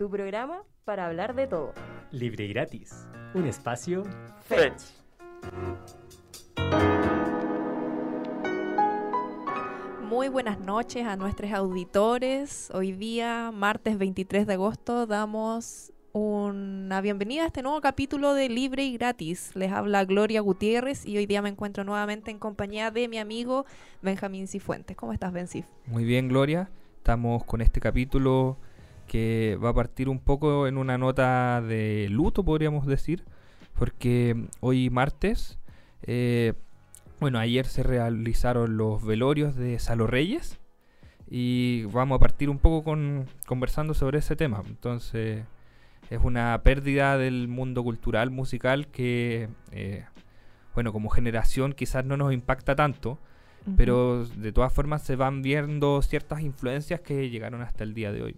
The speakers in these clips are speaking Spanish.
tu programa para hablar de todo. Libre y gratis. Un espacio Fetch. Muy buenas noches a nuestros auditores. Hoy día, martes 23 de agosto, damos una bienvenida a este nuevo capítulo de Libre y Gratis. Les habla Gloria Gutiérrez y hoy día me encuentro nuevamente en compañía de mi amigo Benjamín Cifuentes. ¿Cómo estás, Bensif? Muy bien, Gloria. Estamos con este capítulo que va a partir un poco en una nota de luto, podríamos decir, porque hoy martes, eh, bueno, ayer se realizaron los velorios de Salo Reyes y vamos a partir un poco con conversando sobre ese tema. Entonces, es una pérdida del mundo cultural, musical, que, eh, bueno, como generación quizás no nos impacta tanto, pero de todas formas se van viendo ciertas influencias que llegaron hasta el día de hoy.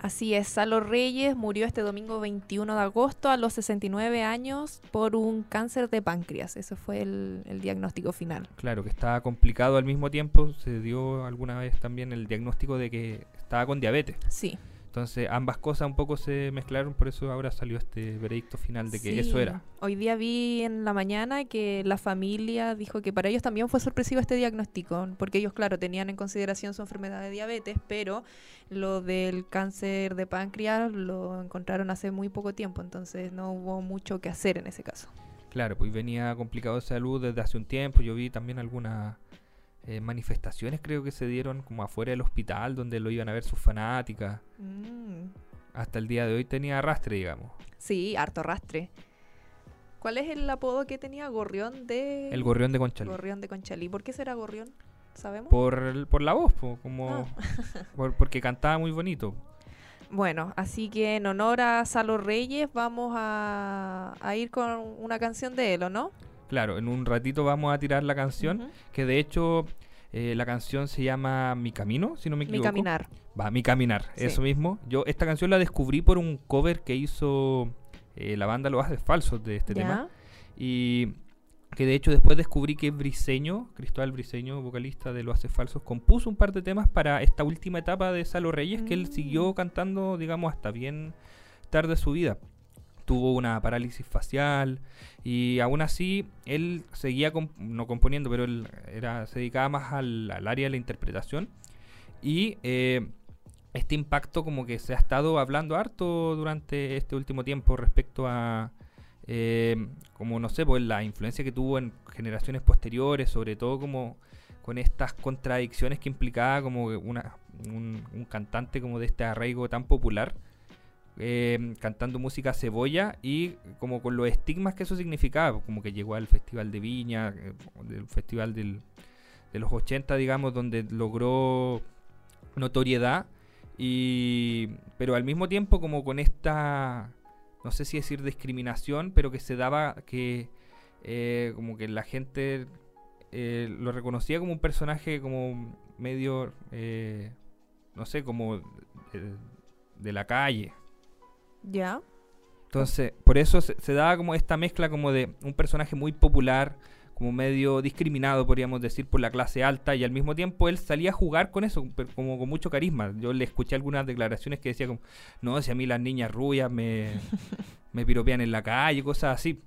Así es, Salo Reyes murió este domingo 21 de agosto a los 69 años por un cáncer de páncreas. Ese fue el, el, diagnóstico final. Claro, que estaba complicado al mismo tiempo. Se dio alguna vez también el diagnóstico de que estaba con diabetes. Sí. Entonces ambas cosas un poco se mezclaron, por eso ahora salió este veredicto final de que Sí. eso era. Hoy día vi en la mañana que la familia dijo que para ellos también fue sorpresivo este diagnóstico, porque ellos, claro, tenían en consideración su enfermedad de diabetes, pero lo del cáncer de páncreas lo encontraron hace muy poco tiempo, entonces no hubo mucho que hacer en ese caso. Claro, pues venía complicado de salud desde hace un tiempo. Yo vi también algunas eh, manifestaciones, creo que se dieron como afuera del hospital, donde lo iban a ver sus fanáticas. Mm, Hasta el día de hoy tenía arrastre, digamos. Sí, harto rastre. ¿Cuál es el apodo que tenía Gorrión de... El gorrión de Conchalí. Gorrión de Conchalí. ¿Por qué será Gorrión? ¿Sabemos? Por, por la voz, po, como Ah. por- porque cantaba muy bonito. Bueno, así que en honor a Salo Reyes vamos a, a ir con una canción de él, ¿o no? Claro, en un ratito vamos a tirar la canción, que de hecho eh, la canción se llama Mi Camino, si no me Mi equivoco. caminar. Va, Mi Caminar, Sí. eso mismo. Yo esta canción la descubrí por un cover que hizo eh, la banda Los Haces Falsos de este tema. Y que de hecho después descubrí que Briseño, Cristóbal Briseño, vocalista de Los Haces Falsos, compuso un par de temas para esta última etapa de Salo Reyes, que él Mm. siguió cantando, digamos, hasta bien tarde su vida. Tuvo una parálisis facial y aún así él seguía, no componiendo, pero él era, se dedicaba más al, al área de la interpretación. Y eh, este impacto como que se ha estado hablando harto durante este último tiempo respecto a, eh, como no sé, pues la influencia que tuvo en generaciones posteriores, sobre todo como con estas contradicciones que implicaba como una, un, un cantante como de este arraigo tan popular, eh, cantando música cebolla y como con los estigmas que eso significaba, como que llegó al Festival de Viña, eh, del Festival del- de los 80, digamos, donde logró notoriedad, y, pero al mismo tiempo como con esta, no sé si decir discriminación, pero que se daba que eh, como que la gente eh, lo reconocía como un personaje como medio, no sé, como de la calle. ¿Ya? Entonces, por eso se, se daba como esta mezcla como de un personaje muy popular, como medio discriminado, podríamos decir, por la clase alta, y al mismo tiempo él salía a jugar con eso, pero como con mucho carisma. Yo le escuché algunas declaraciones que decía como, no, si a mí las niñas rubias me, me piropean en la calle, cosas así.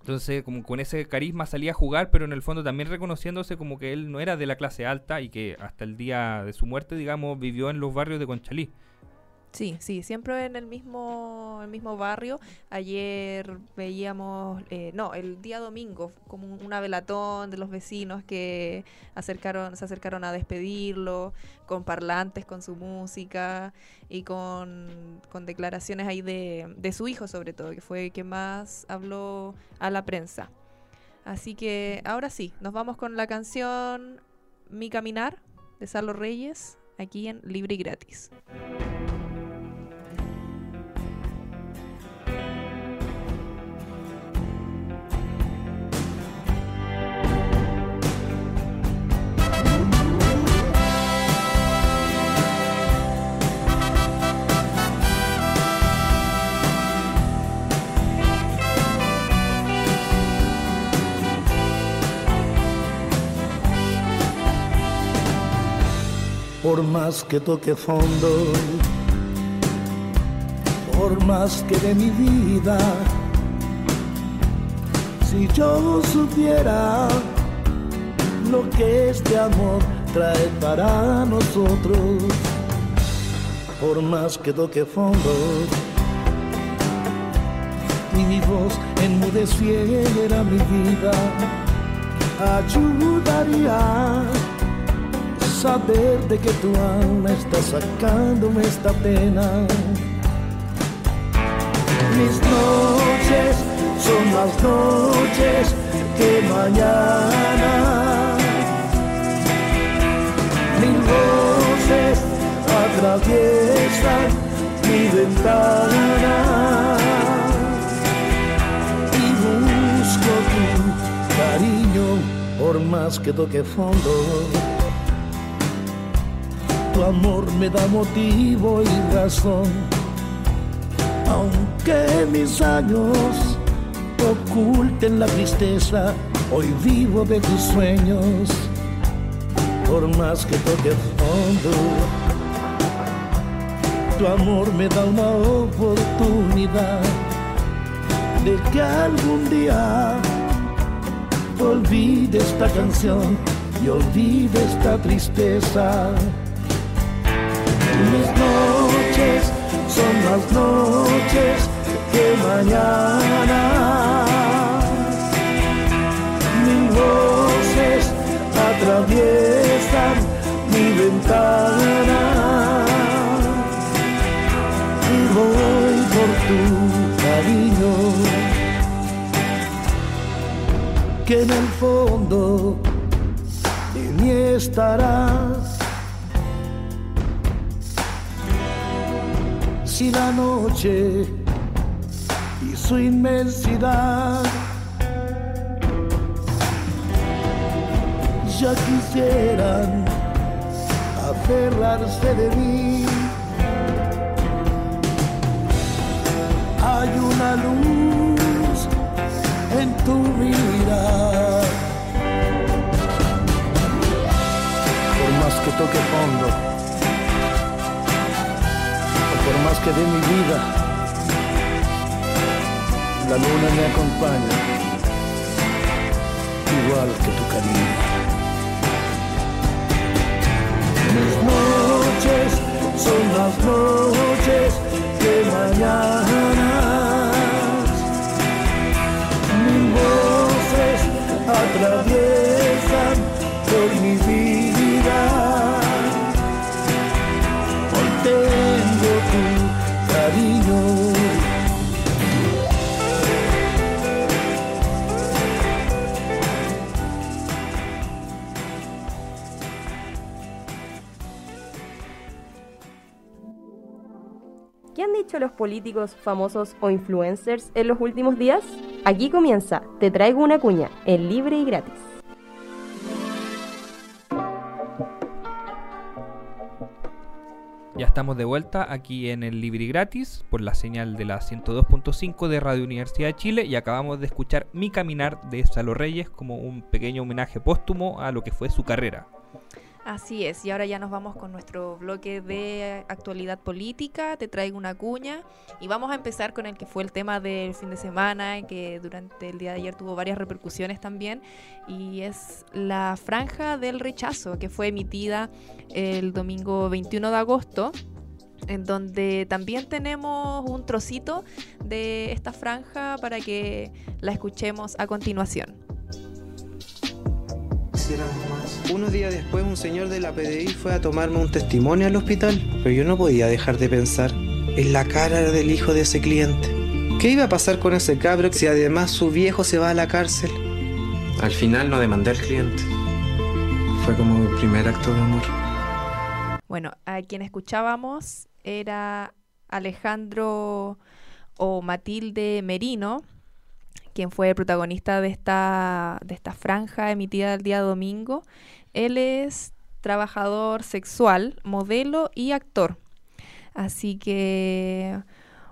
Entonces, como con ese carisma salía a jugar, pero en el fondo también reconociéndose como que él no era de la clase alta y que hasta el día de su muerte, digamos, vivió en los barrios de Conchalí. Sí, sí, siempre en el mismo, el mismo barrio. Ayer veíamos, eh, no, el día domingo, como un- una velatón de los vecinos que acercaron, se acercaron a despedirlo, con parlantes, con su música y con, con declaraciones ahí de, de su hijo sobre todo, que fue quien más habló a la prensa. Así que ahora sí, nos vamos con la canción Mi Caminar de Salo Reyes, aquí en Libre y Gratis. Por más que toque fondo, por más que de mi vida. Si yo supiera lo que este amor trae para nosotros, por más que toque fondo y mi voz enmudeciera mi vida, ayudaría saber de que tu alma está sacándome esta pena. Mis noches son más noches que mañana. Mil voces atraviesan mi ventana y busco tu cariño por más que toque fondo tu amor me da motivo y razón. Aunque mis años oculten la tristeza, hoy vivo de tus sueños. Por más que toque fondo, tu amor me da una oportunidad de que algún día olvide esta canción y olvide esta tristeza. Mis noches son más noches que mañana. Mis voces atraviesan mi ventana. Y voy por tu cariño. Que en el fondo de mí estarás. Si la noche y su inmensidad ya quisieran aferrarse de mí. Hay una luz en tu mirar. Por más que toque fondo más que dé mi vida, la luna me acompaña, igual que tu cariño. Mis noches son las noches de mañana. Mis voces atraviesan dicho los políticos famosos o influencers en los últimos días? Aquí comienza Te traigo una cuña, en libre y gratis. Ya estamos de vuelta aquí en el Libri Gratis por la señal de la 102.5 de Radio Universidad de Chile y acabamos de escuchar Mi Caminar de Salo Reyes como un pequeño homenaje póstumo a lo que fue su carrera. Así es, y ahora ya nos vamos con nuestro bloque de actualidad política, te traigo una cuña y vamos a empezar con el que fue el tema del fin de semana, que durante el día de ayer tuvo varias repercusiones también, y es la franja del rechazo que fue emitida el domingo 21 de agosto en donde también tenemos un trocito de esta franja para que la escuchemos a continuación. Unos días después un señor de la PDI fue a tomarme un testimonio al hospital, pero yo no podía dejar de pensar en la cara del hijo de ese cliente. ¿Qué iba a pasar con ese cabro si además su viejo se va a la cárcel? Al final no demandé al cliente. Fue como mi primer acto de amor. Bueno, a quien escuchábamos era Alejandro o Matilde Merino, quien fue el protagonista de esta, de esta franja emitida el día domingo. Él es trabajador sexual, modelo y actor. Así que,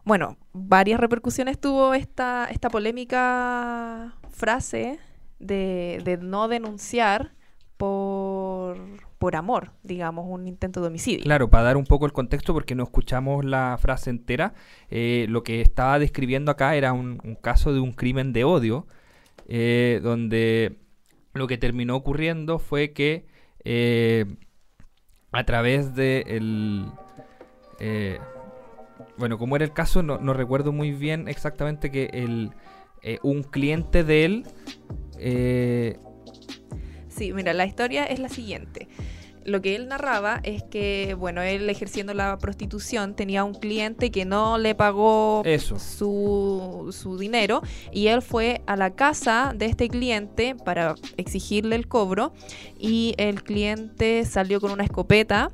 bueno, varias repercusiones tuvo esta, esta polémica frase de, de no denunciar por, por amor, digamos, un intento de homicidio. Claro, para dar un poco el contexto, porque no escuchamos la frase entera, eh, lo que estaba describiendo acá era un, un caso de un crimen de odio, eh, donde lo que terminó ocurriendo fue que eh, a través de el... eh, bueno, como era el caso, no, no recuerdo muy bien exactamente que el, eh, un cliente de él... eh, Sí, mira, la historia es la siguiente. Lo que él narraba es que, bueno, él ejerciendo la prostitución tenía un cliente que no le pagó Eso. Su, su dinero y él fue a la casa de este cliente para exigirle el cobro y el cliente salió con una escopeta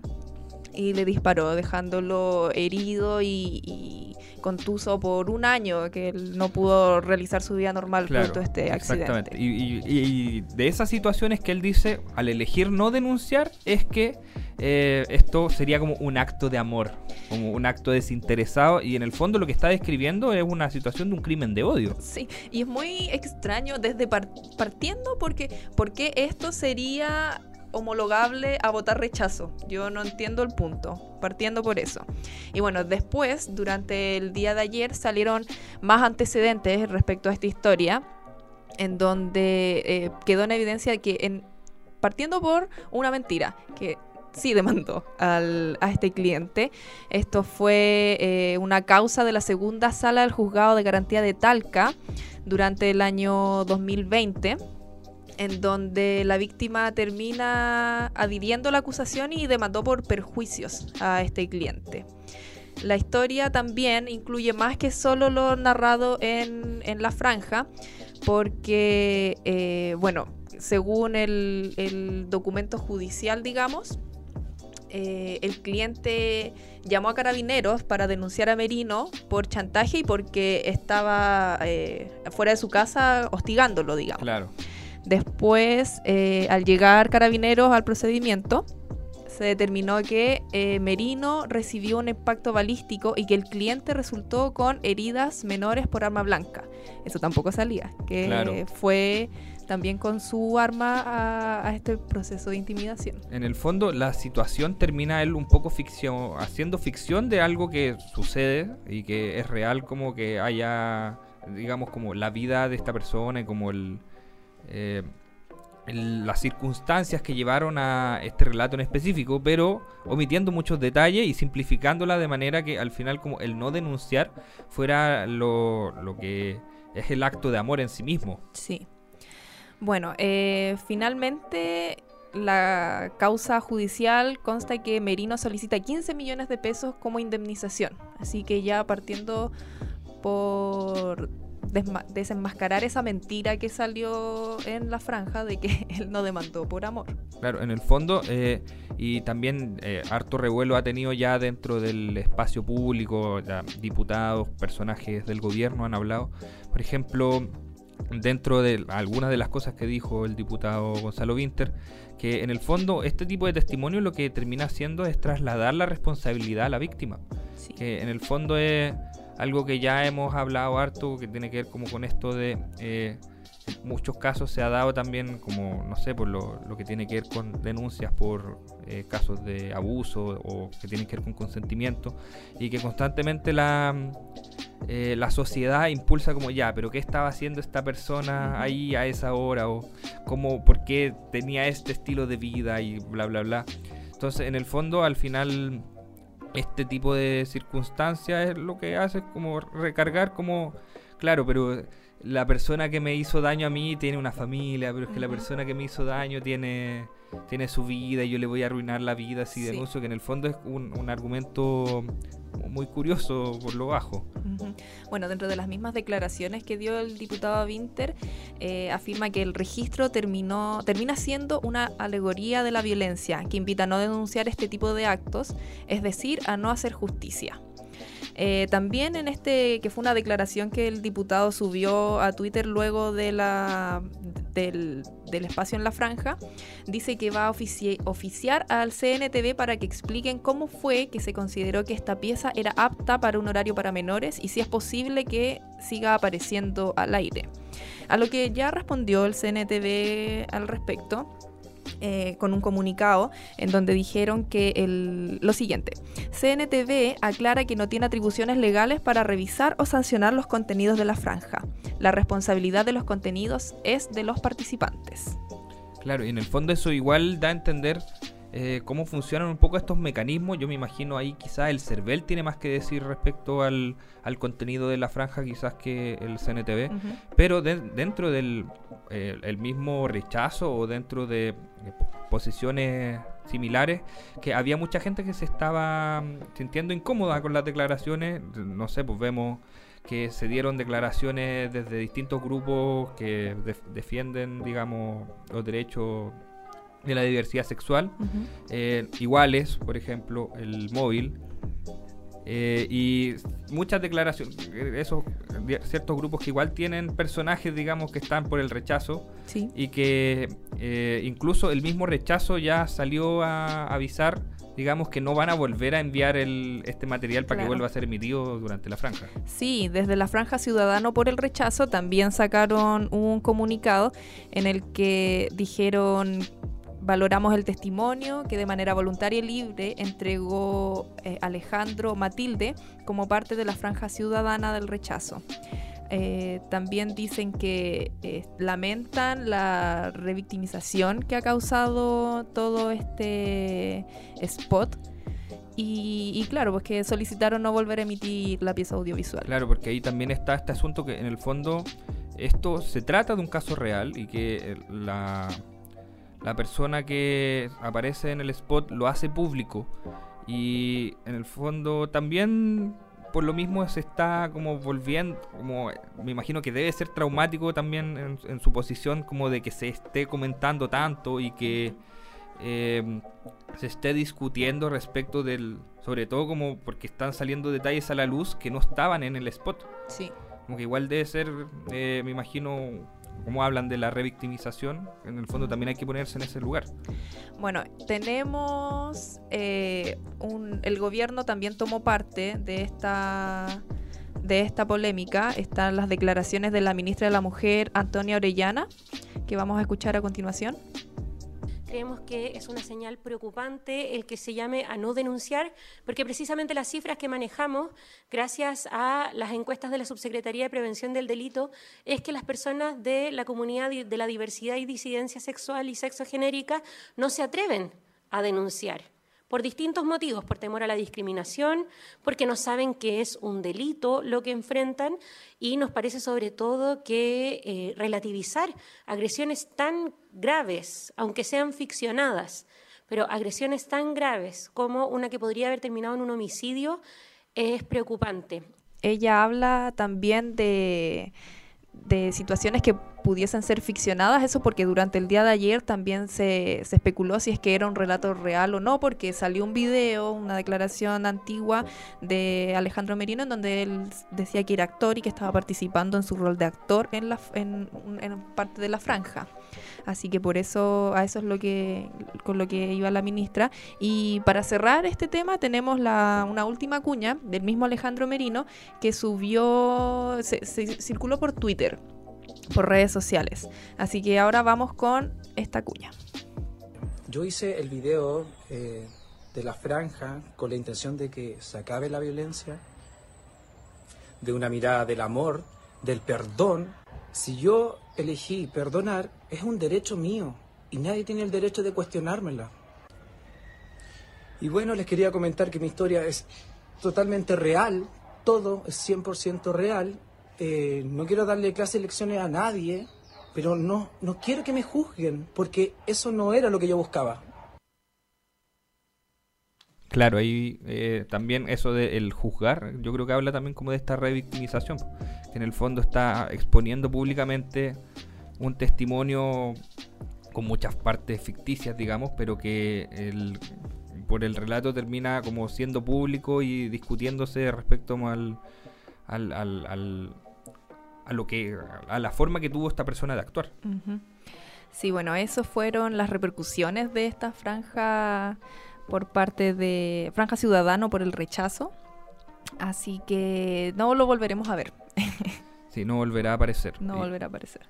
y le disparó dejándolo herido y, y contuso por un año que él no pudo realizar su vida normal Claro, producto de este accidente. Exactamente. Y, y- y de esas situaciones que él dice, al elegir no denunciar, es que eh, esto sería como un acto de amor, como un acto desinteresado. Y en el fondo lo que está describiendo es una situación de un crimen de odio. Sí, y es muy extraño desde par- partiendo porque, porque esto sería homologable a votar rechazo. Yo no entiendo el punto, partiendo por eso. Y bueno, después, durante el día de ayer, salieron más antecedentes respecto a esta historia, en donde eh, quedó en evidencia que, en, partiendo por una mentira, que sí demandó al- a este cliente. Esto fue eh, una causa de la segunda sala del juzgado de garantía de Talca durante el año 2020 en donde la víctima termina adhiriendo la acusación y demandó por perjuicios a este cliente. La historia también incluye más que solo lo narrado en, la franja, porque, eh, bueno, según el, el documento judicial, digamos, eh, el cliente llamó a carabineros para denunciar a Merino por chantaje y porque estaba eh, fuera de su casa hostigándolo, digamos. Claro. Después, eh, al llegar carabineros al procedimiento, se determinó que eh, Merino recibió un impacto balístico y que el cliente resultó con heridas menores por arma blanca. Eso tampoco salía, que Claro. fue también con su arma a, a este proceso de intimidación. En el fondo, la situación termina él un poco ficción, haciendo ficción de algo que sucede y que es real, como que haya, digamos, como la vida de esta persona y como el, eh, las circunstancias que llevaron a este relato en específico, pero omitiendo muchos detalles y simplificándola de manera que al final, como el no denunciar fuera lo, lo que es el acto de amor en sí mismo. Sí. Bueno, eh, finalmente la causa judicial consta que Merino solicita 15 millones de pesos como indemnización. Así que ya partiendo por desenmascarar esa mentira que salió en la franja de que él no demandó por amor. Claro, en el fondo, eh, y también eh, harto revuelo ha tenido ya dentro del espacio público, ya diputados, personajes del gobierno han hablado. Por ejemplo, dentro de algunas de las cosas que dijo el diputado Gonzalo Winter, que en el fondo este tipo de testimonio lo que termina haciendo es trasladar la responsabilidad a la víctima Sí. que en el fondo es algo que ya hemos hablado harto, que tiene que ver como con esto de, eh, muchos casos se ha dado también como, no sé, por lo, lo que tiene que ver con denuncias por eh, casos de abuso o que tienen que ver con consentimiento y que constantemente la, eh, la sociedad impulsa como ya, pero ¿qué estaba haciendo esta persona ahí a esa hora? o cómo, por qué tenía este estilo de vida y bla, bla, bla. Entonces, en el fondo, al final este tipo de circunstancias es lo que hace como recargar como claro pero la persona que me hizo daño a mí tiene una familia pero es que la persona que me hizo daño tiene tiene su vida y yo le voy a arruinar la vida si Sí. denuncio que en el fondo es un, un argumento muy curioso por lo bajo. Bueno, dentro de las mismas declaraciones que dio el diputado Winter, eh, afirma que el registro terminó, termina siendo una alegoría de la violencia que invita a no denunciar este tipo de actos, es decir, a no hacer justicia. Eh, también en este, que fue una declaración que el diputado subió a Twitter luego del, espacio en la franja, dice que va a ofici- oficiar al CNTV para que expliquen cómo fue que se consideró que esta pieza era apta para un horario para menores y si es posible que siga apareciendo al aire. A lo que ya respondió el CNTV al respecto. Eh, con un comunicado en donde dijeron que el, lo siguiente, CNTV aclara que no tiene atribuciones legales para revisar o sancionar los contenidos de la franja. La responsabilidad de los contenidos es de los participantes. Claro, y en el fondo eso igual da a entender eh, cómo funcionan un poco estos mecanismos. Yo me imagino ahí quizás el CERVEL tiene más que decir respecto al, al contenido de la franja quizás que el CNTV, pero dentro del eh, el mismo rechazo o dentro de eh, posiciones similares, que había mucha gente que se estaba mm, sintiendo incómoda con las declaraciones, no sé, pues vemos que se dieron declaraciones desde distintos grupos que defienden, digamos, los derechos de la diversidad sexual, eh, iguales, por ejemplo, el móvil, eh, y muchas declaraciones, esos ciertos grupos que igual tienen personajes, digamos, que están por el rechazo y que eh, incluso el mismo rechazo ya salió a avisar, digamos, que no van a volver a enviar el, este material para que vuelva a ser emitido durante la franja. Sí, desde la franja Ciudadano por el rechazo también sacaron un comunicado en el que dijeron valoramos el testimonio que de manera voluntaria y libre entregó eh, Alejandro Matilde como parte de la franja ciudadana del rechazo. Eh, también dicen que eh, lamentan la revictimización que ha causado todo este spot. Y, y, claro, pues que solicitaron no volver a emitir la pieza audiovisual. Claro, porque ahí también está este asunto que en el fondo esto se trata de un caso real y que la, la persona que aparece en el spot lo hace público y en el fondo también por lo mismo se está como volviendo, como me imagino que debe ser traumático también en, su posición como de que se esté comentando tanto y que em, se esté discutiendo respecto del, sobre todo como porque están saliendo detalles a la luz que no estaban en el spot. Sí. Como que igual debe ser, eh, me imagino, como hablan de la revictimización, en el fondo también hay que ponerse en ese lugar. Bueno, tenemos eh, un, el gobierno también tomó parte de esta de esta polémica. Están las declaraciones de la ministra de la Mujer, Antonia Orellana, que vamos a escuchar a continuación creemos que es una señal preocupante el que se llame a no denunciar, porque precisamente las cifras que manejamos, gracias a las encuestas de la Subsecretaría de Prevención del Delito, es que las personas de la comunidad de la diversidad y disidencia sexual y sexogenérica no se atreven a denunciar por distintos motivos, por temor a la discriminación, porque no saben que es un delito lo que enfrentan y nos parece sobre todo que eh, relativizar agresiones tan graves, aunque sean ficcionadas, pero agresiones tan graves como una que podría haber terminado en un homicidio, es preocupante. Ella habla también de de situaciones que pudiesen ser ficcionadas, eso porque durante el día de ayer también se, se, especuló si es que era un relato real o no, porque salió un video, una declaración antigua de Alejandro Merino en donde él decía que era actor y que estaba participando en su rol de actor en, la, en, en parte de la franja. Así que por eso, a eso es lo que, con lo que iba la ministra. Y para cerrar este tema, tenemos la, una última cuña del mismo Alejandro Merino que subió, se, circuló por Twitter, por redes sociales. Así que ahora vamos con esta cuña. Yo hice el video eh, de la franja con la intención de que se acabe la violencia, de una mirada del amor, del perdón. Si yo elegí perdonar, es un derecho mío y nadie tiene el derecho de cuestionármela. Y bueno, les quería comentar que mi historia es totalmente real, todo es 100% real. Eh, no quiero darle clases de lecciones a nadie, pero no, no quiero que me juzguen, porque eso no era lo que yo buscaba. Claro, ahí eh, también eso del juzgar, yo creo que habla también como de esta revictimización, que en el fondo está exponiendo públicamente un testimonio con muchas partes ficticias, digamos, pero que por el relato termina como siendo público y discutiéndose respecto al, al, al, a lo que a la forma que tuvo esta persona de actuar. Sí, bueno, eso fueron las repercusiones de esta franja por parte de Franja Ciudadano por el rechazo. Así que no lo volveremos a ver. sí, no volverá a aparecer. No volverá a aparecer.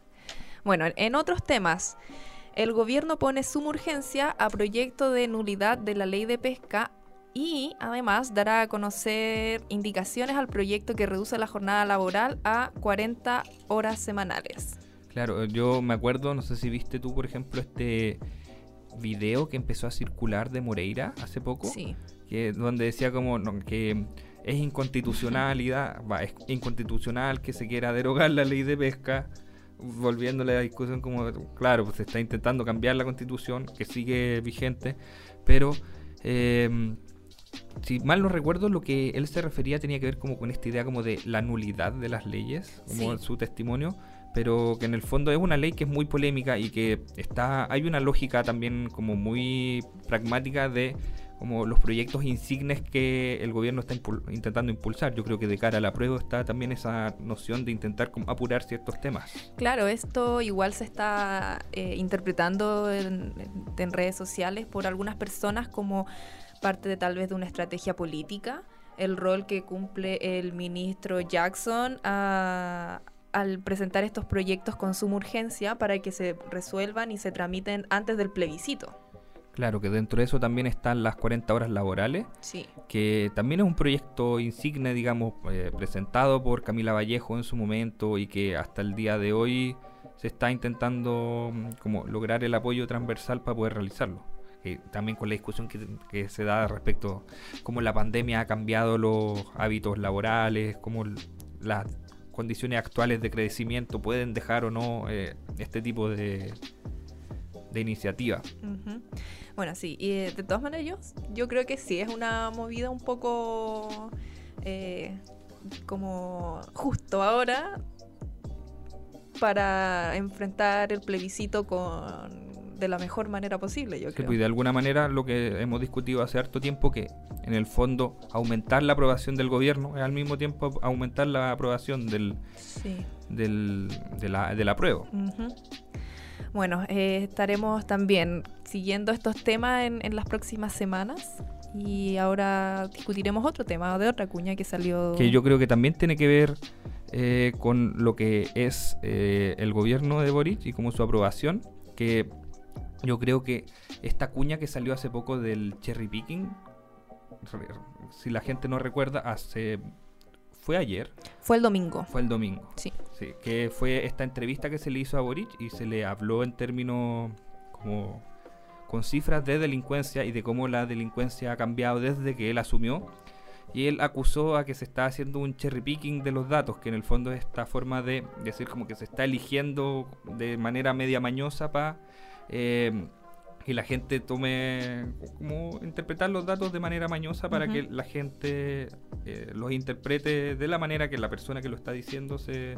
Bueno, en otros temas, El gobierno pone suma urgencia a proyecto de nulidad de la ley de pesca y además dará a conocer indicaciones al proyecto que reduce la jornada laboral a 40 horas semanales. Claro, yo me acuerdo, no sé si viste tú, por ejemplo, este video que empezó a circular de Moreira hace poco, Sí. que donde decía como no, que es inconstitucionalidad, va, es inconstitucional que se quiera derogar la ley de pesca, volviéndole a la discusión como, claro, pues se está intentando cambiar la constitución, que sigue vigente, pero eh, si mal no recuerdo, lo que él se refería tenía que ver como con esta idea como de la nulidad de las leyes, como Sí. en su testimonio, pero que en el fondo es una ley que es muy polémica y que está hay una lógica también como muy pragmática de como los proyectos insignes que el gobierno está impul- intentando impulsar. Yo creo que de cara a la prueba está también esa noción de intentar apurar ciertos temas. Claro, esto igual se está eh, interpretando en, en- en redes sociales por algunas personas como parte de tal vez de una estrategia política, el rol que cumple el ministro Jackson a- al presentar estos proyectos con suma urgencia para que se resuelvan y se tramiten antes del plebiscito. Claro que dentro de eso también están las 40 horas laborales, Sí. que también es un proyecto insigne, digamos, eh, presentado por Camila Vallejo en su momento y que hasta el día de hoy se está intentando mm, como lograr el apoyo transversal para poder realizarlo. Eh, también con la discusión que, que se da respecto cómo la pandemia ha cambiado los hábitos laborales, cómo las condiciones actuales de crecimiento pueden dejar o no eh, este tipo de, de iniciativa. Bueno, sí, y eh, de todas maneras yo, yo creo que sí, es una movida un poco eh, como justo ahora para enfrentar el plebiscito con de la mejor manera posible, yo Sí, creo. pues, y de alguna manera lo que hemos discutido hace harto tiempo que en el fondo aumentar la aprobación del gobierno es al mismo tiempo aumentar la aprobación del, Sí. del, de, la, de la prueba. Bueno, eh, estaremos también siguiendo estos temas en, en las próximas semanas y ahora discutiremos otro tema de otra cuña que salió. Que yo creo que también tiene que ver eh, con lo que es eh, el gobierno de Boric y como su aprobación, que yo creo que esta cuña que salió hace poco del cherry picking, si la gente no recuerda, hace fue ayer, Fue el domingo. fue el domingo. Sí. Sí, que fue esta entrevista que se le hizo a Boric y se le habló en términos como con cifras de delincuencia y de cómo la delincuencia ha cambiado desde que él asumió. Y él acusó a que se está haciendo un cherry picking de los datos, que en el fondo es esta forma de decir como que se está eligiendo de manera media mañosa para que la gente tome, como interpretar los datos de manera mañosa para que la gente eh, los interprete de la manera que la persona que lo está diciendo se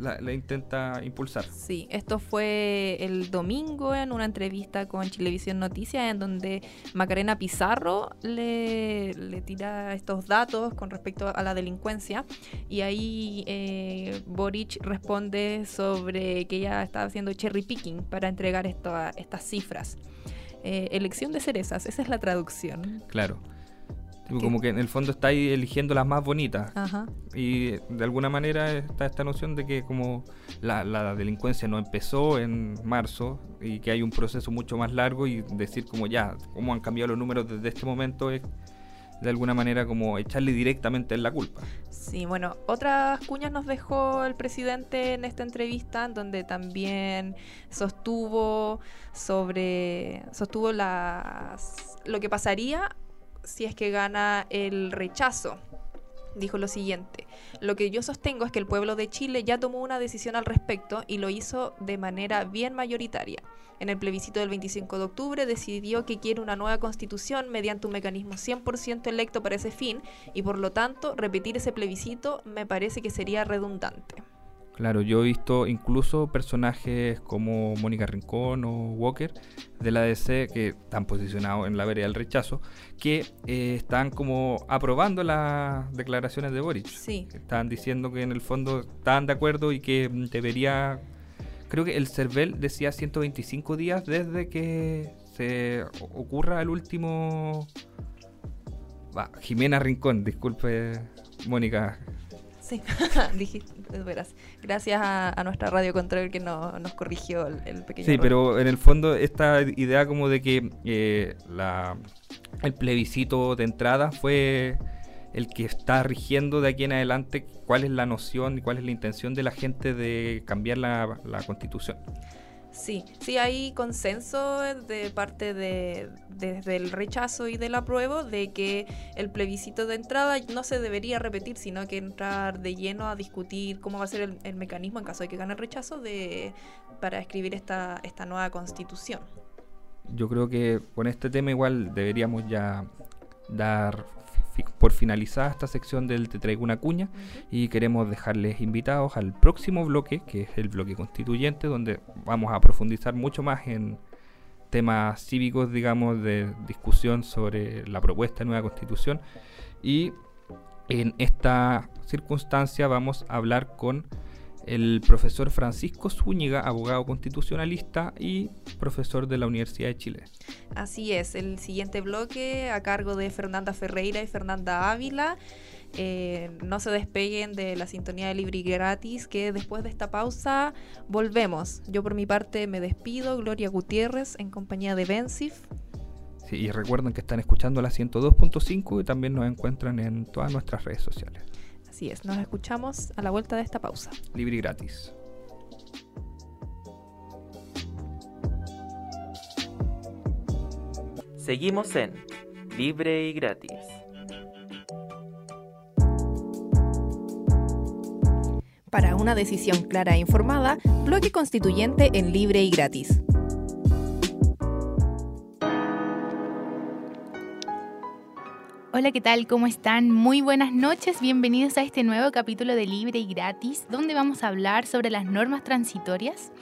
la, la intenta impulsar. Sí, esto fue el domingo en una entrevista con Chilevisión Noticias en donde Macarena Pizarro le, le tira estos datos con respecto a la delincuencia y ahí eh, Boric responde sobre que ella estaba haciendo cherry picking para entregar esta- estas cifras. Eh, elección de cerezas, esa es la traducción. Claro. Como que en el fondo está ahí eligiendo las más bonitas. Ajá. Y de alguna manera está esta noción de que como la, la delincuencia no empezó en marzo y que hay un proceso mucho más largo y decir como ya, cómo han cambiado los números desde este momento es de alguna manera como echarle directamente en la culpa. Sí, bueno, otras cuñas nos dejó el presidente en esta entrevista, en donde también sostuvo sobre sostuvo las lo que pasaría si es que gana el rechazo. Dijo lo siguiente, lo que yo sostengo es que el pueblo de Chile ya tomó una decisión al respecto y lo hizo de manera bien mayoritaria. En el plebiscito del 25 de octubre decidió que quiere una nueva constitución mediante un mecanismo 100% electo para ese fin y por lo tanto repetir ese plebiscito me parece que sería redundante. Claro, yo he visto incluso personajes como Mónica Rincón o Walker de la DC que están posicionados en la vereda del rechazo, que eh, están como aprobando las declaraciones de Boric. Sí. Están diciendo que en el fondo están de acuerdo y que debería... Creo que el CERVEL decía 125 días desde que se ocurra el último... Va, Jimena Rincón, disculpe Mónica, Sí, de veras. Gracias a, a nuestra radio control que no- nos corrigió el, el pequeño Sí, error. pero en el fondo esta idea como de que eh, la, el plebiscito de entrada fue el que está rigiendo de aquí en adelante cuál es la noción y cuál es la intención de la gente de cambiar la, la constitución. Sí, sí hay consenso de parte de desde el rechazo y del apruebo de que el plebiscito de entrada no se debería repetir, sino que entrar de lleno a discutir cómo va a ser el, mecanismo en caso de que gane el rechazo de para escribir esta, esta nueva constitución. Yo creo que con este tema igual deberíamos ya dar por finalizada esta sección del Te traigo una cuña y queremos dejarles invitados al próximo bloque, que es el bloque constituyente, donde vamos a profundizar mucho más en temas cívicos, digamos, de discusión sobre la propuesta de nueva constitución. Y en esta circunstancia vamos a hablar con el profesor Francisco Zúñiga, abogado constitucionalista y profesor de la Universidad de Chile. Así es, el siguiente bloque a cargo de Fernanda Ferreira y Fernanda Ávila. Eh, no se despeguen de la sintonía de Libre y Gratis, que después de esta pausa volvemos. Yo por mi parte me despido, Gloria Gutiérrez, en compañía de Bensif. Sí, y recuerden que están escuchando la 102.5 y también nos encuentran en todas nuestras redes sociales. Así es, nos escuchamos a la vuelta de esta pausa. Libre y gratis. Seguimos en Libre y Gratis. Para una decisión clara e informada, bloque constituyente en libre y gratis. Hola, ¿qué tal? ¿Cómo están? Muy buenas noches, bienvenidos a este nuevo capítulo de Libre y Gratis, donde vamos a hablar sobre las normas transitorias.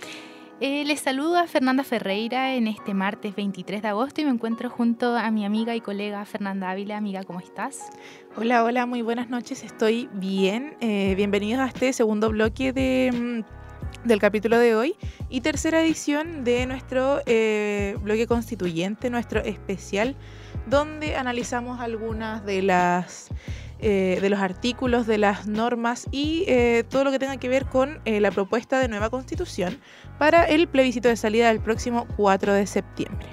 Eh, les saludo a Fernanda Ferreira en este martes 23 de agosto y me encuentro junto a mi amiga y colega Fernanda Ávila. Amiga, ¿cómo estás? Hola, hola, muy buenas noches, estoy bien. Eh, bienvenidos a este segundo bloque de, mm, del capítulo de hoy y tercera edición de nuestro eh, bloque constituyente, nuestro especial, donde analizamos algunas de las eh, de los artículos, de las normas y eh, todo lo que tenga que ver con eh, la propuesta de nueva constitución para el plebiscito de salida del próximo 4 de septiembre.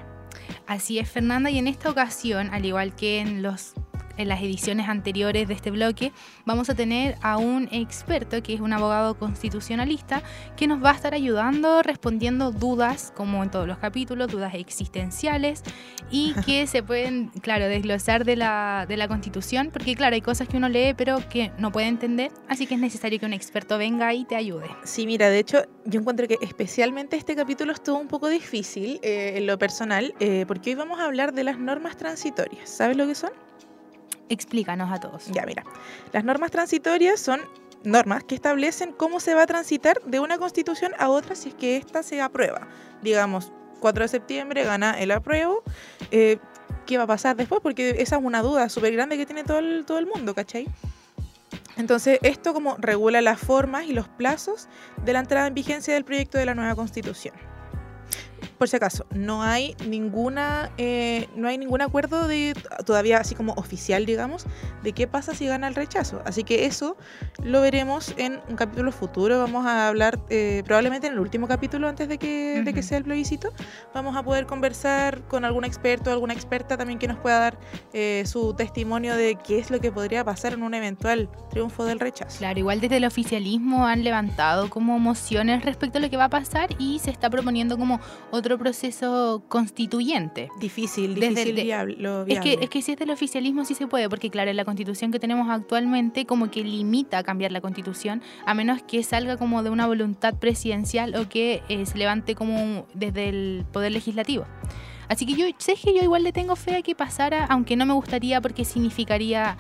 Así es, Fernanda, y en esta ocasión, al igual que en los en las ediciones anteriores de este bloque, vamos a tener a un experto que es un abogado constitucionalista que nos va a estar ayudando respondiendo dudas, como en todos los capítulos, dudas existenciales y que se pueden, claro, desglosar de la, de la constitución, porque claro, hay cosas que uno lee pero que no puede entender, así que es necesario que un experto venga y te ayude. Sí, mira, de hecho, yo encuentro que especialmente este capítulo estuvo un poco difícil eh, en lo personal, eh, porque hoy vamos a hablar de las normas transitorias. ¿Sabes lo que son? Explícanos a todos. Ya, mira. Las normas transitorias son normas que establecen cómo se va a transitar de una constitución a otra si es que ésta se aprueba. Digamos, 4 de septiembre gana el apruebo. eh, ¿Qué va a pasar después? Porque esa es una duda súper grande que tiene todo el, todo el mundo, ¿cachai? Entonces, esto como regula las formas y los plazos de la entrada en vigencia del proyecto de la nueva constitución. Por si acaso, no hay ninguna, eh, no hay ningún acuerdo de todavía así como oficial, digamos, de qué pasa si gana el rechazo. Así que eso lo veremos en un capítulo futuro. Vamos a hablar eh, probablemente en el último capítulo antes de que, de que sea el plebiscito. Vamos a poder conversar con algún experto, alguna experta también que nos pueda dar eh, su testimonio de qué es lo que podría pasar en un eventual triunfo del rechazo. Claro, igual desde el oficialismo han levantado como mociones respecto a lo que va a pasar y se está proponiendo como otro proceso constituyente. Difícil, difícil de- viable, Es que, es que si es del oficialismo sí se puede, porque claro, la constitución que tenemos actualmente como que limita a cambiar la constitución, a menos que salga como de una voluntad presidencial o que eh, se levante como desde el poder legislativo. Así que yo sé que yo igual le tengo fe a que pasara, aunque no me gustaría porque significaría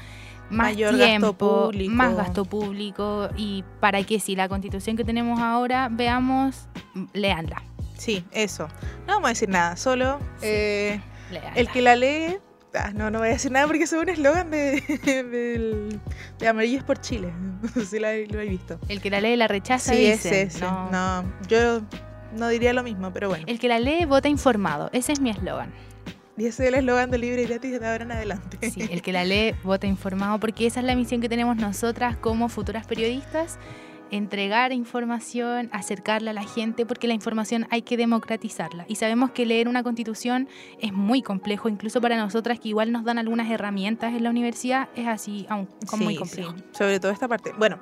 más Mayor gasto tiempo, público. más gasto público y para que si la constitución que tenemos ahora veamos, leanla. Sí, eso. No vamos a decir nada, solo eh, Leanla. el que la lee. ah, no, no voy a decir nada porque es un eslogan de, del- de Amarillos por Chile. No sé si lo, he- lo he visto. El que la lee la rechaza, Sí, dicen. ese, ese. No. No, yo no diría lo mismo, pero bueno. El que la lee vota informado. Ese es mi eslogan. Y ese es el eslogan de libre y gratis de ahora en adelante. Sí, el que la lee vota informado porque esa es la misión que tenemos nosotras como futuras periodistas. Entregar información, acercarla a la gente, porque la información hay que democratizarla. Y sabemos que leer una constitución es muy complejo, incluso para nosotras que igual nos dan algunas herramientas en la universidad, es así, aún como muy Sí, complejo. sí, sobre todo esta parte. Bueno,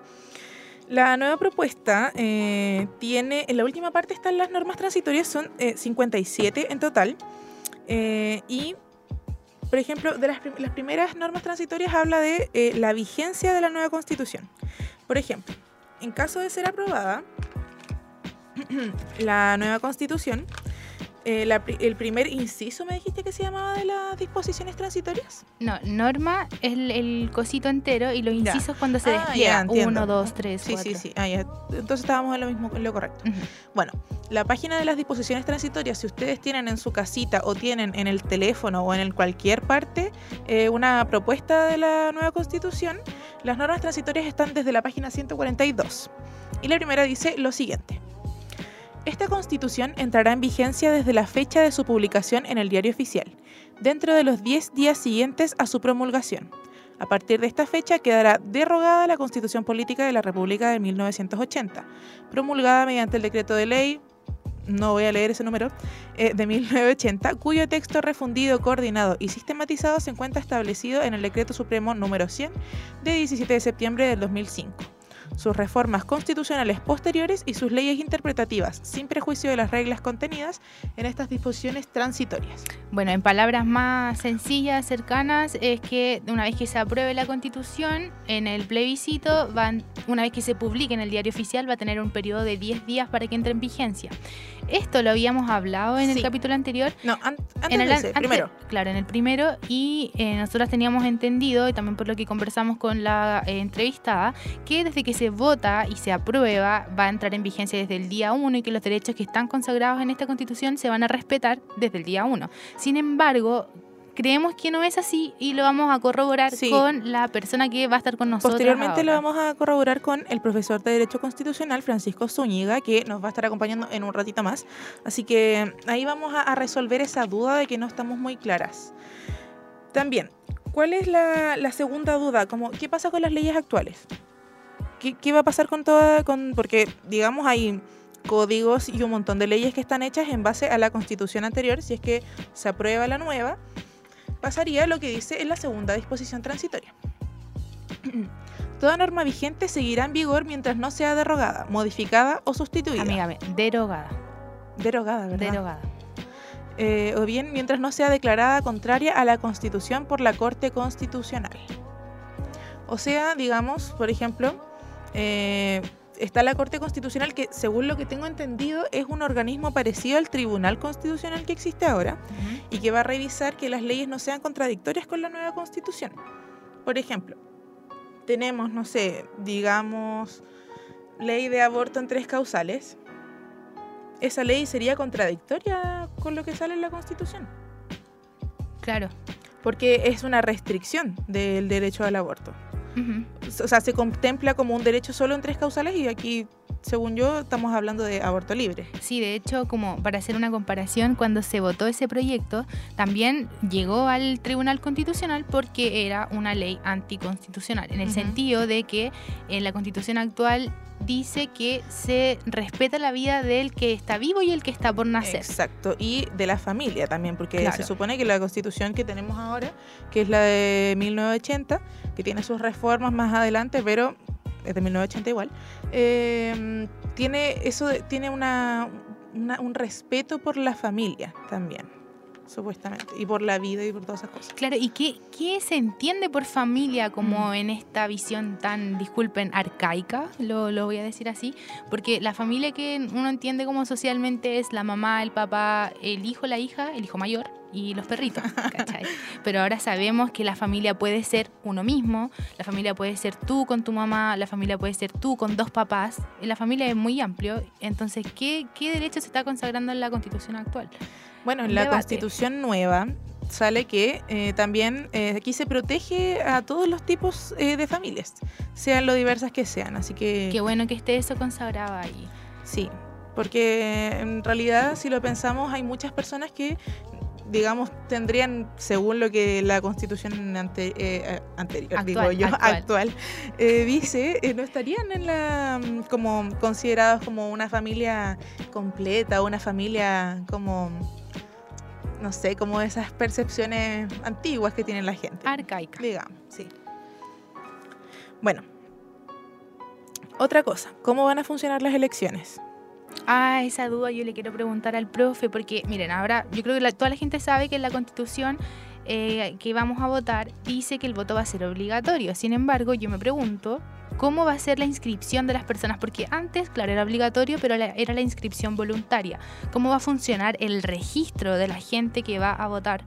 la nueva propuesta eh, tiene, en la última parte están las normas transitorias, son eh, 57 en total. eh, y, por ejemplo, de las, prim- las primeras normas transitorias habla de eh, la vigencia de la nueva constitución. Por ejemplo, en caso de ser aprobada, la nueva constitución, eh, la el primer inciso, me dijiste que se llamaba de las disposiciones transitorias. No, norma es el, el cosito entero y los Ya. incisos cuando se Ah, ya, despliega. entiendo. Uno, dos, tres, Sí, cuatro. sí, sí. Ah, ya. Entonces estábamos en lo mismo, en lo correcto. Bueno, la página de las disposiciones transitorias, si ustedes tienen en su casita o tienen en el teléfono o en el cualquier parte eh, una propuesta de la nueva constitución, las normas transitorias están desde la página 142. Y la primera dice lo siguiente. Esta constitución entrará en vigencia desde la fecha de su publicación en el diario oficial, dentro de los 10 días siguientes a su promulgación. A partir de esta fecha quedará derogada la Constitución Política de la República de 1980, promulgada mediante el decreto de ley, no voy a leer ese número, eh, de 1980, cuyo texto refundido, coordinado y sistematizado se encuentra establecido en el Decreto Supremo número 100 de 17 de septiembre del 2005 sus reformas constitucionales posteriores y sus leyes interpretativas, sin prejuicio de las reglas contenidas en estas disposiciones transitorias. Bueno, en palabras más sencillas, cercanas, es que una vez que se apruebe la constitución, en el plebiscito, van, una vez que se publique en el diario oficial, va a tener un periodo de 10 días para que entre en vigencia. Esto lo habíamos hablado en el capítulo anterior. No, an- antes en el de an- ese, antes- primero. Claro, en el primero. Y eh, nosotros teníamos entendido, y también por lo que conversamos con la eh, entrevistada, que desde que se vota y se aprueba va a entrar en vigencia desde el día 1 y que los derechos que están consagrados en esta constitución se van a respetar desde el día 1. Sin embargo, creemos que no es así y lo vamos a corroborar Sí. con la persona que va a estar con nosotros. Posteriormente lo ahora. vamos a corroborar con el profesor de Derecho Constitucional, Francisco Zúñiga, que nos va a estar acompañando en un ratito más. Así que ahí vamos a, a resolver esa duda de que no estamos muy claras. También, ¿cuál es la, la segunda duda? Como, ¿Qué pasa con las leyes actuales? ¿Qué, qué va a pasar con toda...? Con, porque, digamos, hay códigos y un montón de leyes que están hechas en base a la constitución anterior. Si es que se aprueba la nueva, pasaría lo que dice en la segunda disposición transitoria. Toda norma vigente seguirá en vigor mientras no sea derogada, modificada o sustituida. Amígame, derogada. Derogada, ¿verdad? Derogada. Eh, o bien mientras no sea declarada contraria a la Constitución por la Corte Constitucional. O sea, digamos, por ejemplo, eh, está la Corte Constitucional que, según lo que tengo entendido, es un organismo parecido al Tribunal Constitucional que existe ahora y que va a revisar que las leyes no sean contradictorias con la nueva Constitución. Por ejemplo, tenemos, no sé, digamos, ley de aborto en tres causales. Esa ley sería contradictoria con lo que sale en la Constitución. Claro. Porque es una restricción del derecho al aborto. O sea, se contempla como un derecho solo en tres causales y aquí, según yo, estamos hablando de aborto libre. Sí, de hecho, como para hacer una comparación, cuando se votó ese proyecto, también llegó al Tribunal Constitucional porque era una ley anticonstitucional, en el sentido de que en la constitución actual dice que se respeta la vida del que está vivo y el que está por nacer. Exacto, y de la familia también, porque Claro. se supone que la constitución que tenemos ahora, que es la de 1980, que tiene sus reformas más adelante, pero es de 1980 igual, eh, tiene eso tiene una, una- un respeto por la familia también, supuestamente, y por la vida y por todas esas cosas. Claro, ¿y qué, qué se entiende por familia como en esta visión tan, disculpen, arcaica? Lo, lo voy a decir así. Porque la familia que uno entiende como socialmente es la mamá, el papá, el hijo, la hija, el hijo mayor y los perritos. ¿cachai? Pero ahora sabemos que la familia puede ser uno mismo, la familia puede ser tú con tu mamá, la familia puede ser tú con dos papás. y La familia es muy amplio. Entonces, ¿qué, qué derecho se está consagrando en la constitución actual? Bueno, en la debate. constitución nueva sale que eh, también eh, aquí se protege a todos los tipos eh, de familias, sean lo diversas que sean. Así que Qué bueno que esté eso consagrado ahí. sí, porque en realidad si lo pensamos hay muchas personas que digamos, tendrían, según lo que la constitución ante- eh, anterior, Actual, digo yo, actual. actual, eh, dice, eh, no estarían en la mm, como considerados como una familia completa, una familia como no sé, como esas percepciones antiguas que tiene la gente. Arcaica. Digamos, sí. Bueno. Otra cosa, ¿cómo van a funcionar las elecciones? Ah, esa duda yo le quiero preguntar al profe, porque miren, ahora yo creo que la- toda la gente sabe que en la constitución eh, que vamos a votar dice que el voto va a ser obligatorio. Sin embargo, yo me pregunto cómo va a ser la inscripción de las personas, porque antes, claro, era obligatorio, pero era la inscripción voluntaria. ¿Cómo va a funcionar el registro de la gente que va a votar?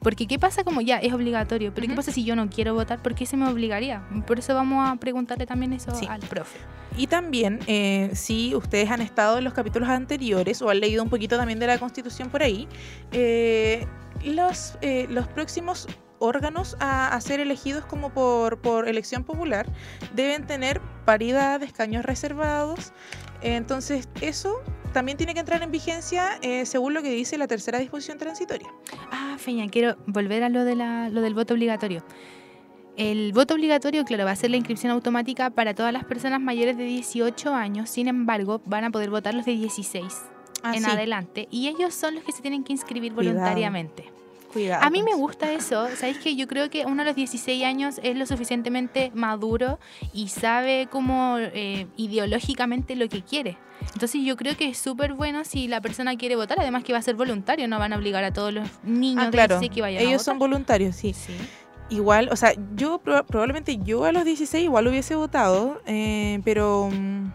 Porque ¿qué pasa como ya es obligatorio? Pero ¿qué pasa si yo no quiero votar? ¿Por qué se me obligaría? Por eso vamos a preguntarle también eso Sí. al profe. Y también, eh, si ustedes han estado en los capítulos anteriores o han leído un poquito también de la Constitución por ahí, eh, los, eh, los próximos órganos a, a ser elegidos como por, por elección popular deben tener paridad de escaños reservados. Entonces, eso también tiene que entrar en vigencia eh, según lo que dice la tercera disposición transitoria. Ah, Feña, quiero volver a lo, de la, lo del voto obligatorio. El voto obligatorio, claro, va a ser la inscripción automática para todas las personas mayores de 18 años, sin embargo, van a poder votar los de 16 Ah, en sí. adelante y ellos son los que se tienen que inscribir Cuidado. voluntariamente. Cuidado. A mí me gusta eso, ¿sabéis que Yo creo que uno a los 16 años es lo suficientemente maduro y sabe como eh, ideológicamente lo que quiere. Entonces yo creo que es súper bueno si la persona quiere votar, además que va a ser voluntario, no van a obligar a todos los niños Ah, de claro. 16 que vayan a Ellos votar. son voluntarios, sí. Igual, o sea, yo proba- probablemente yo a los 16 igual hubiese votado, eh, pero mm,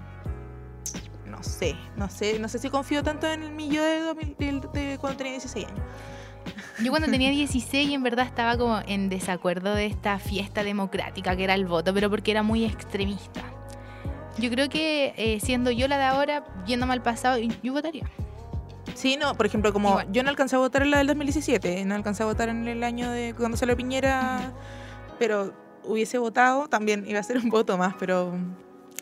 no sé, no sé, no sé si confío tanto en mi yo de, 2000 del- de cuando tenía 16 años. Yo cuando tenía 16 en verdad estaba como en desacuerdo de esta fiesta democrática que era el voto, pero porque era muy extremista. Yo creo que eh, siendo yo la de ahora, yéndome al pasado, yo votaría. Sí, no, por ejemplo, como yo no alcancé a votar en la del 2017, no alcancé a votar en el año de cuando salió Piñera, pero hubiese votado, también iba a ser un voto más, pero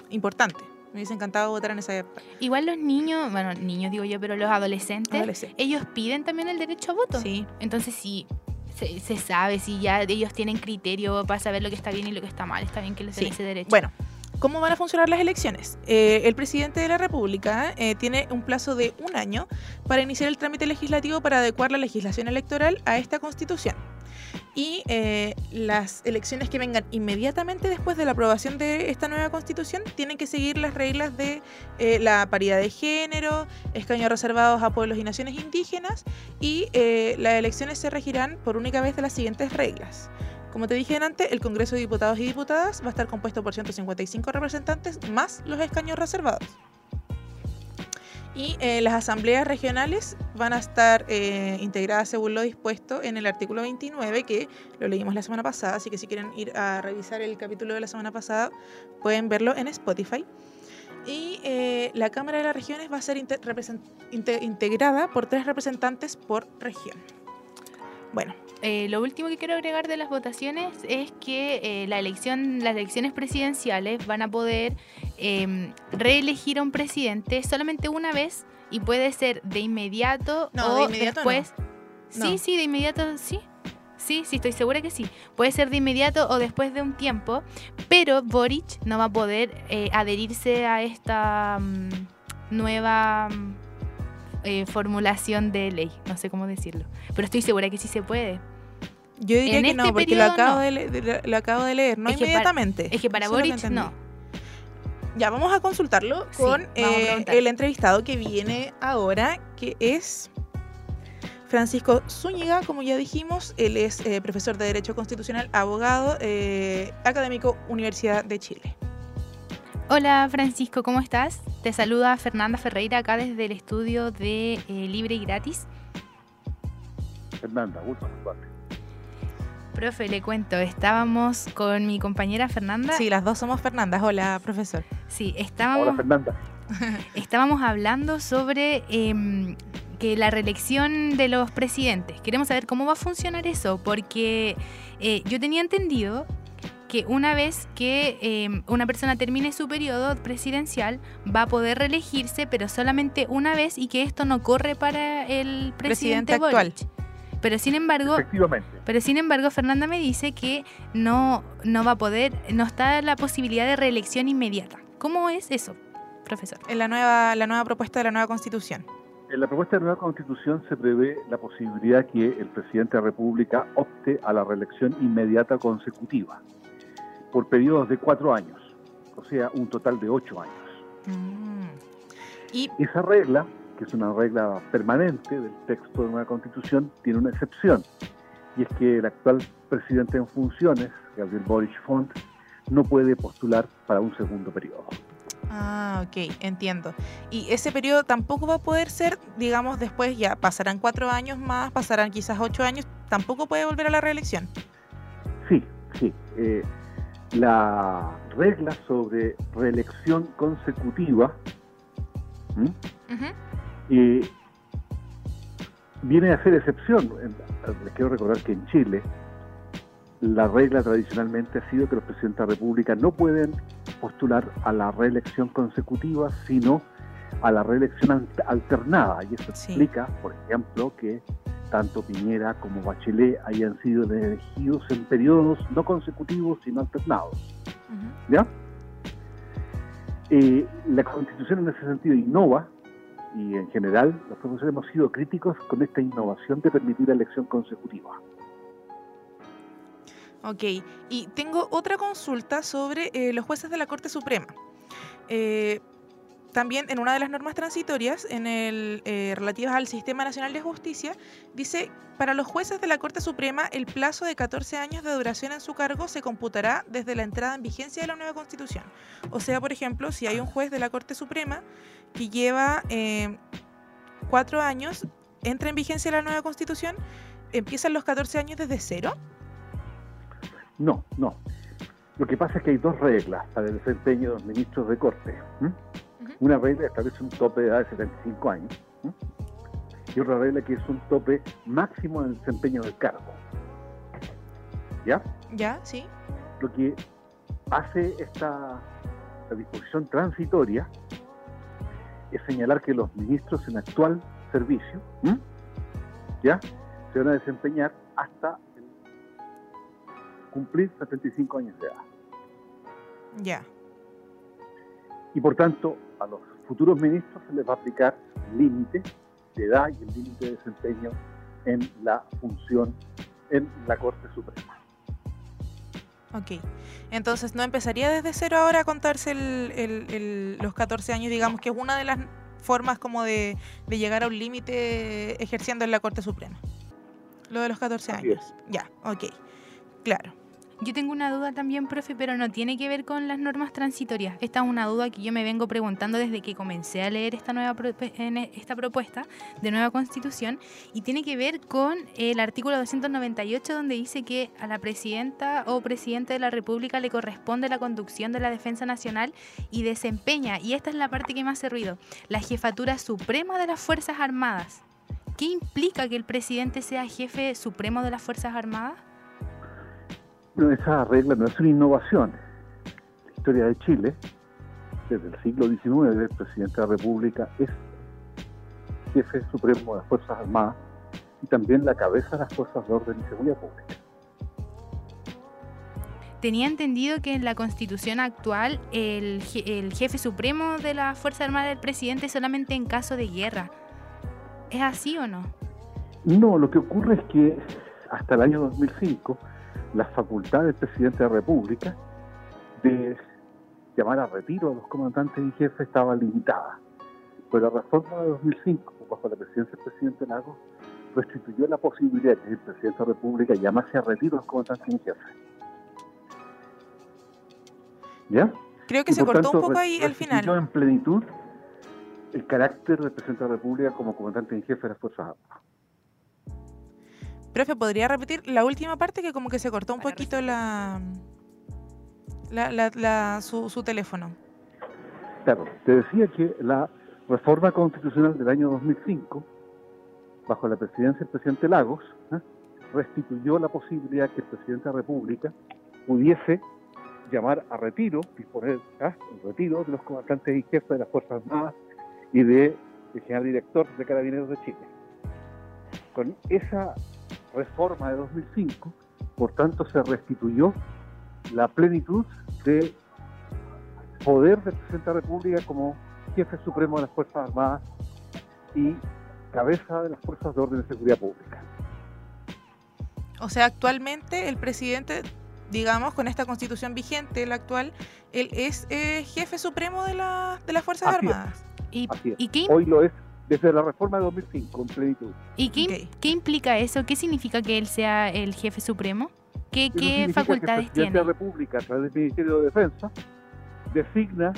importante. Me hubiese encantado votar en esa época. Igual los niños, bueno, niños digo yo, pero los adolescentes, Adolescentes. ellos piden también el derecho a voto. Sí. Entonces sí, se, se sabe, si ya ellos tienen criterio para saber lo que está bien y lo que está mal, está bien que les den Sí. ese derecho. Bueno, ¿cómo van a funcionar las elecciones? Eh, el presidente de la República eh, tiene un plazo de un año para iniciar el trámite legislativo para adecuar la legislación electoral a esta constitución. Y eh, las elecciones que vengan inmediatamente después de la aprobación de esta nueva constitución tienen que seguir las reglas de eh, la paridad de género, escaños reservados a pueblos y naciones indígenas y eh, las elecciones se regirán por única vez de las siguientes reglas. Como te dije antes, el Congreso de Diputados y Diputadas va a estar compuesto por 155 representantes más los escaños reservados. Y eh, las asambleas regionales van a estar eh, integradas según lo dispuesto en el artículo 29, que lo leímos la semana pasada, así que si quieren ir a revisar el capítulo de la semana pasada, pueden verlo en Spotify. Y eh, la Cámara de las Regiones va a ser inte- integrada por tres representantes por región. Bueno, Eh, lo último que quiero agregar de las votaciones es que eh, la elección, las elecciones presidenciales van a poder eh, reelegir a un presidente solamente una vez y puede ser de inmediato No, o de inmediato después. no. Sí, No. sí, de inmediato sí. Sí, sí, estoy segura que sí. Puede ser de inmediato o después de un tiempo, pero Boric no va a poder eh, adherirse a esta mm, nueva mm, eh, formulación de ley. No sé cómo decirlo. Pero estoy segura que sí se puede. yo diría En que este no, porque lo acabo, no. de, le- de- lo acabo de leer, no Es que para- inmediatamente. es que para Eso Boric no. Ya, vamos a consultarlo Sí, con a eh, el entrevistado que viene ahora, que es Francisco Zúñiga, como ya dijimos, él es eh, profesor de Derecho Constitucional, abogado, eh, académico, Universidad de Chile. Hola Francisco, ¿cómo estás? Te saluda Fernanda Ferreira acá desde el estudio de eh, Libre y Gratis. Fernanda, gusto saludarte. Profe, le cuento, estábamos con mi compañera Fernanda. Sí, las dos somos Fernandas. Hola, profesor. Sí, estábamos, Hola, Fernanda. estábamos hablando sobre em, que la reelección de los presidentes. Queremos saber cómo va a funcionar eso, porque eh, yo tenía entendido que una vez que em, una persona termine su periodo presidencial va a poder reelegirse, pero solamente una vez y que esto no corre para el presidente, Presidente actual. Boric. Pero sin embargo, Efectivamente. pero sin embargo, Fernanda me dice que no, no va a poder, no está la posibilidad de reelección inmediata. ¿Cómo es eso, profesor? En la nueva, la nueva propuesta de la nueva constitución. En la propuesta de nueva constitución se prevé la posibilidad que el presidente de la República opte a la reelección inmediata consecutiva por periodos de cuatro años, o sea, un total de ocho años. Y Esa regla, que es una regla permanente del texto de una constitución, tiene una excepción, y es que el actual presidente en funciones, Gabriel Boric Font, no puede postular para un segundo periodo. Ah, ok, entiendo. Y ese periodo tampoco va a poder ser, digamos, después ya pasarán cuatro años más, pasarán quizás ocho años, tampoco puede volver a la reelección. Sí, sí. eh, la regla sobre reelección consecutiva eh, viene a ser excepción. Les quiero recordar que en Chile la regla tradicionalmente ha sido que los presidentes de la República no pueden postular a la reelección consecutiva, sino a la reelección al- alternada. Y eso explica, por ejemplo, que tanto Piñera como Bachelet hayan sido elegidos en periodos no consecutivos, sino alternados. ¿Ya? Eh, la Constitución en ese sentido innova y en general los profesores hemos sido críticos con esta innovación de permitir la elección consecutiva. Ok, y tengo otra consulta sobre eh, los jueces de la Corte Suprema. Eh, también en una de las normas transitorias, en el eh, relativas al Sistema Nacional de Justicia, dice, para los jueces de la Corte Suprema, el plazo de 14 años de duración en su cargo se computará desde la entrada en vigencia de la nueva Constitución. O sea, por ejemplo, si hay un juez de la Corte Suprema que lleva eh, cuatro años, entra en vigencia la nueva Constitución, empiezan los 14 años desde cero. No, no. Lo que pasa es que hay dos reglas para el desempeño de los ministros de Corte. Una regla establece un tope de edad de 75 años y otra regla que es un tope máximo en el desempeño del cargo. ¿Ya? ¿Ya? ¿Sí? Lo que hace esta la disposición transitoria es señalar que los ministros en actual servicio ¿m? ¿ya? se van a desempeñar hasta cumplir 75 años de edad. Ya. Y por tanto, a los futuros ministros se les va a aplicar límite de edad y el límite de desempeño en la función en la Corte Suprema. Ok. Entonces, ¿no empezaría desde cero ahora a contarse el- el- el- los 14 años? Digamos que es una de las formas como de, de llegar a un límite ejerciendo en la Corte Suprema. Lo de los 14 Así es. años. Ya, ok. Claro. Yo tengo una duda también, profe, pero no tiene que ver con las normas transitorias. Esta es una duda que yo me vengo preguntando desde que comencé a leer esta nueva pro- en esta propuesta de nueva constitución y tiene que ver con el artículo 298 donde dice que a la presidenta o presidente de la República le corresponde la conducción de la defensa nacional y desempeña, y esta es la parte que me hace ruido, la jefatura suprema de las Fuerzas Armadas. ¿Qué implica que el presidente sea jefe supremo de las Fuerzas Armadas? Bueno, esa regla no es una innovación. La historia de Chile, desde el siglo XIX, el presidente de la República es jefe supremo de las Fuerzas Armadas y también la cabeza de las Fuerzas de Orden y Seguridad Pública. Tenía entendido que en la constitución actual el, je- el jefe supremo de la Fuerza Armada del presidente solamente en caso de guerra. ¿Es así o no? No, lo que ocurre es que hasta el año 2005 la facultad del presidente de la República de llamar a retiro a los comandantes y jefes estaba limitada. Pero la reforma de 2005, bajo la presidencia del presidente Lagos, restituyó la posibilidad de que el presidente de la República llamase a retiro a los comandantes y jefes. ¿Ya? Creo que Y se cortó un poco ahí al final. en plenitud el carácter del presidente de la República como comandante en jefe de las Fuerzas Armadas. Profe, ¿podría repetir la última parte que como que se cortó un poquito la, la, la- la- su, su teléfono? Claro, te decía que la reforma constitucional del año 2005, bajo la presidencia del presidente Lagos, ¿eh? restituyó la posibilidad que el presidente de la República pudiese llamar a retiro, disponer ¿ah? el retiro de los comandantes y jefes de las Fuerzas Armadas y de, del general director de Carabineros de Chile. Con esa reforma de 2005, por tanto se restituyó la plenitud de poder del presidente de la República como jefe supremo de las Fuerzas Armadas y cabeza de las Fuerzas de Orden de Seguridad Pública. O sea, actualmente el presidente, digamos, con esta constitución vigente, la actual, él es eh, jefe supremo de, la, de las Fuerzas Así es. Armadas. ¿Y, Así es. y qué, Hoy lo es desde la reforma de 2005 en plenitud. y qué- qué implica eso? ¿Qué significa que él sea el jefe supremo? ¿Qué, qué que facultades el presidente tiene? de la República, a través del Ministerio de Defensa, designa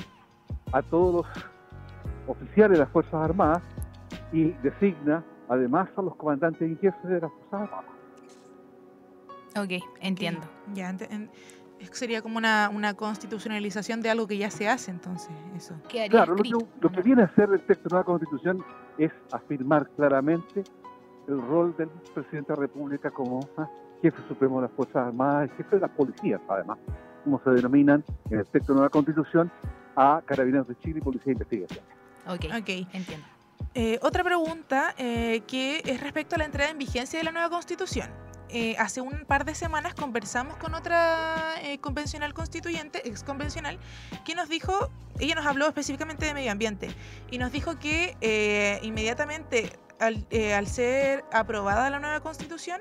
a todos los oficiales de las Fuerzas Armadas y designa además a los comandantes en jefe de las Fuerzas Armadas. Ok, entiendo. Ya, ente- en- es que sería como una, una constitucionalización de algo que ya se hace, entonces, eso. Claro, lo que, lo que viene a hacer el texto de la nueva Constitución es afirmar claramente el rol del presidente de la República como ah, jefe supremo de las Fuerzas Armadas, y jefe de las policías, además, como se denominan en el texto de la nueva Constitución a Carabineros de Chile y Policía de Investigación. Ok, Ok. entiendo. Eh, otra pregunta eh, que es respecto a la entrada en vigencia de la nueva constitución. Eh, hace un par de semanas conversamos con otra eh, convencional constituyente, ex convencional, que nos dijo, ella nos habló específicamente de medio ambiente, y nos dijo que eh, inmediatamente al, eh, al ser aprobada la nueva constitución,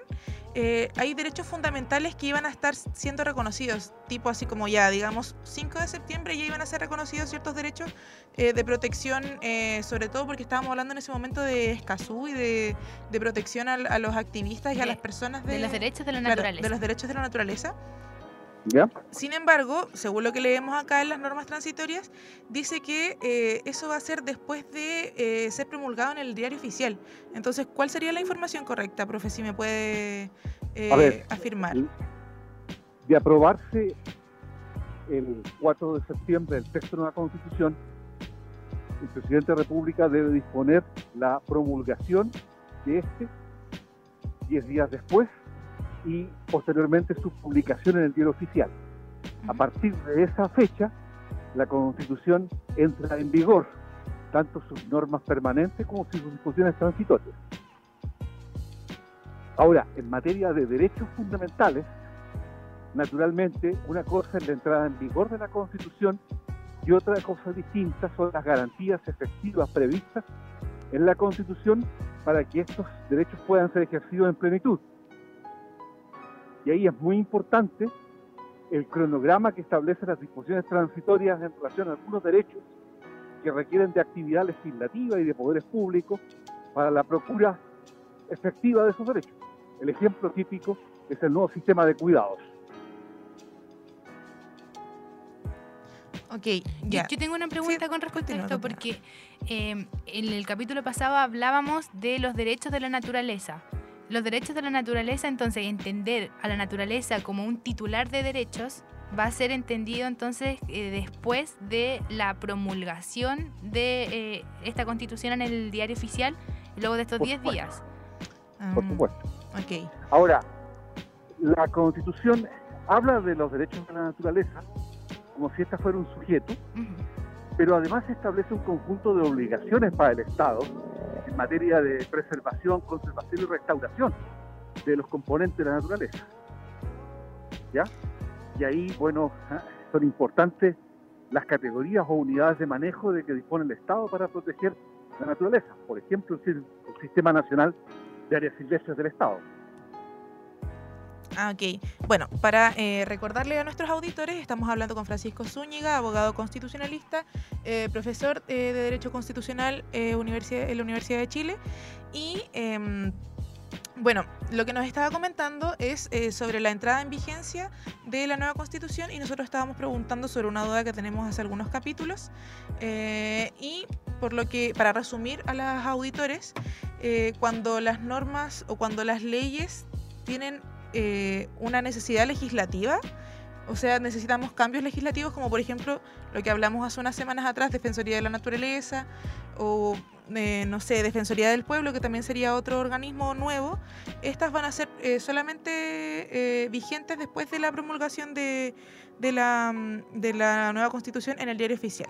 eh, hay derechos fundamentales que iban a estar siendo reconocidos, tipo así como ya, digamos, 5 de septiembre ya iban a ser reconocidos ciertos derechos eh, de protección, eh, sobre todo porque estábamos hablando en ese momento de Escazú y de, de protección a, los activistas y a las personas de, de los derechos de la claro, naturaleza. de los derechos de la naturaleza. ¿Ya? Sin embargo, según lo que leemos acá en las normas transitorias, dice que eh, eso va a ser después de eh, ser promulgado en el diario oficial. Entonces, ¿cuál sería la información correcta, profe, si me puede eh, ver, afirmar? de aprobarse el 4 de septiembre el texto de una constitución, el presidente de la República debe disponer la promulgación de este 10 días después y posteriormente su publicación en el diario oficial. A partir de esa fecha, la constitución entra en vigor, tanto sus normas permanentes como sus disposiciones transitorias. Ahora, en materia de derechos fundamentales, naturalmente, una cosa es la entrada en vigor de la Constitución y otra cosa distinta son las garantías efectivas previstas en la Constitución para que estos derechos puedan ser ejercidos en plenitud. Y ahí es muy importante el cronograma que establece las disposiciones transitorias en relación a algunos derechos que requieren de actividad legislativa y de poderes públicos para la procura efectiva de esos derechos. El ejemplo típico es el nuevo sistema de cuidados. Ok, Yo, tengo una pregunta con respecto a esto, porque eh, en el capítulo pasado hablábamos de los derechos de la naturaleza. Los derechos de la naturaleza, entonces, entender a la naturaleza como un titular de derechos va a ser entendido entonces eh, después de la promulgación de eh, esta constitución en el diario oficial, luego de estos Por 10 supuesto. días. por supuesto. ok. Ahora, la Constitución habla de los derechos de la naturaleza como si ésta fuera un sujeto, pero además establece un conjunto de obligaciones para el Estado materia de preservación, conservación y restauración de los componentes de la naturaleza. ¿Ya? Y ahí, bueno, ah, son importantes las categorías o unidades de manejo de que dispone el Estado para proteger la naturaleza. Por ejemplo, el Sistema Nacional de Áreas Silvestres del Estado. Ah, ok. Bueno, para eh, recordarle a nuestros auditores, estamos hablando con Francisco Zúñiga, abogado constitucionalista, eh, profesor eh, de Derecho Constitucional eh, universidad, en la Universidad de Chile. Y em, bueno, lo que nos estaba comentando es sobre la entrada en vigencia de la nueva constitución y nosotros estábamos preguntando sobre una duda que tenemos hace algunos capítulos. Y por lo que, para resumir a los auditores, cuando las normas o cuando las leyes tienen eh, una necesidad legislativa, o sea, necesitamos cambios legislativos, como por ejemplo lo que hablamos hace unas semanas atrás, Defensoría de la Naturaleza, o eh, no sé, Defensoría del Pueblo, que también sería otro organismo nuevo. Estas van a ser eh, solamente eh, vigentes después de la promulgación de, de la, mm, de la nueva constitución en el diario oficial.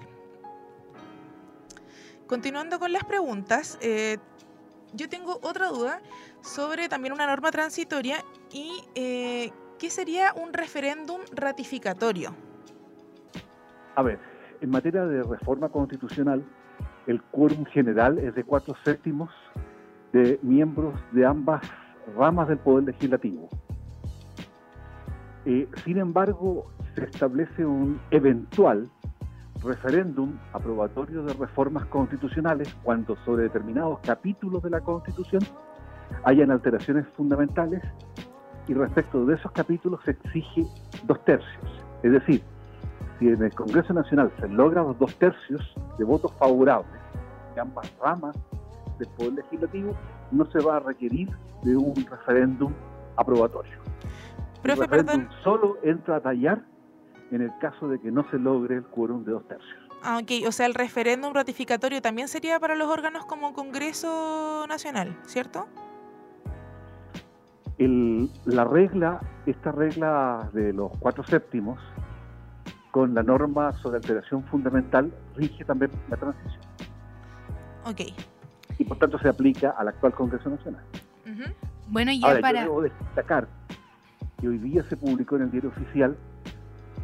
Continuando con las preguntas, eh, yo tengo otra duda sobre también una norma transitoria y eh, ¿qué sería un referéndum ratificatorio? A ver, en materia de reforma constitucional, el quórum general es de cuatro séptimos de miembros de ambas ramas del Poder Legislativo. Eh, sin embargo, se establece un eventual referéndum aprobatorio de reformas constitucionales cuando sobre determinados capítulos de la Constitución hayan alteraciones fundamentales y respecto de esos capítulos se exige dos tercios. Es decir, si en el Congreso Nacional se logran los dos tercios de votos favorables de ambas ramas del Poder Legislativo, no se va a requerir de un referéndum aprobatorio. el referéndum solo entra a tallar en el caso de que no se logre el quórum de dos tercios. Ah, ok, o sea, el referéndum ratificatorio también sería para los órganos como Congreso Nacional, ¿cierto? El, la regla, esta regla de los cuatro séptimos, con la norma sobre alteración fundamental, rige también la transición. Ok. Y por tanto se aplica al actual Congreso Nacional. Bueno, y ya Ahora, para... yo debo destacar que hoy día se publicó en el diario oficial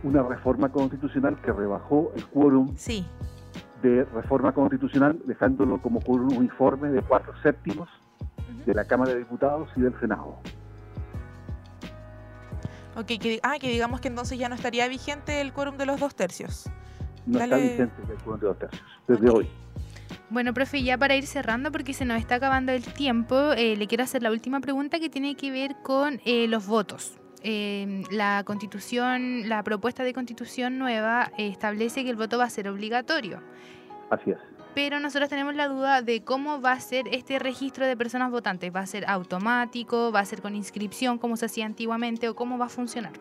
una reforma constitucional que rebajó el quórum sí. de reforma constitucional, dejándolo como quórum uniforme de cuatro séptimos de la Cámara de Diputados y del Senado. Ok, que, ah, que digamos que entonces ya no estaría vigente el quórum de los dos tercios. No Dale. está vigente el quórum de dos tercios, desde hoy. Bueno, profe, ya para ir cerrando, porque se nos está acabando el tiempo, eh, le quiero hacer la última pregunta que tiene que ver con eh, los votos. Eh, la constitución, la propuesta de constitución nueva eh, establece que el voto va a ser obligatorio, Así es. pero nosotros tenemos la duda de cómo va a ser este registro de personas votantes. ¿Va a ser automático? ¿Va a ser con inscripción como se hacía antiguamente? ¿O cómo va a funcionar?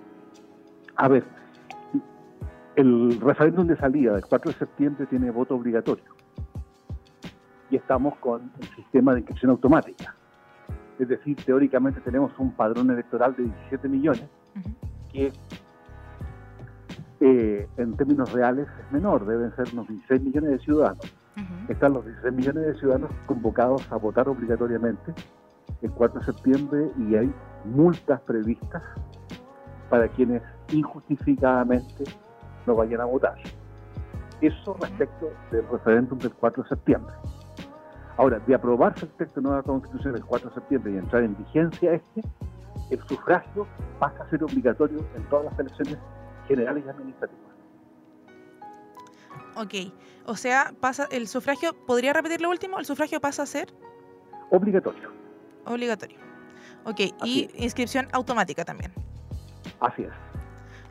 A ver, el referéndum de salida del 4 de septiembre tiene voto obligatorio. Y estamos con el sistema de inscripción automática. Es decir, teóricamente tenemos un padrón electoral de 17 millones, que eh, en términos reales es menor, deben ser unos 16 millones de ciudadanos. Están los 16 millones de ciudadanos convocados a votar obligatoriamente el 4 de septiembre y hay multas previstas para quienes injustificadamente no vayan a votar. Eso respecto del referéndum del 4 de septiembre. Ahora, de aprobarse el texto de nueva constitución el 4 de septiembre y entrar en vigencia este, el sufragio pasa a ser obligatorio en todas las elecciones generales y administrativas. Ok, o sea, pasa el sufragio, ¿podría repetir lo último? El sufragio pasa a ser Obligatorio, obligatorio. Ok, y inscripción automática también. así es.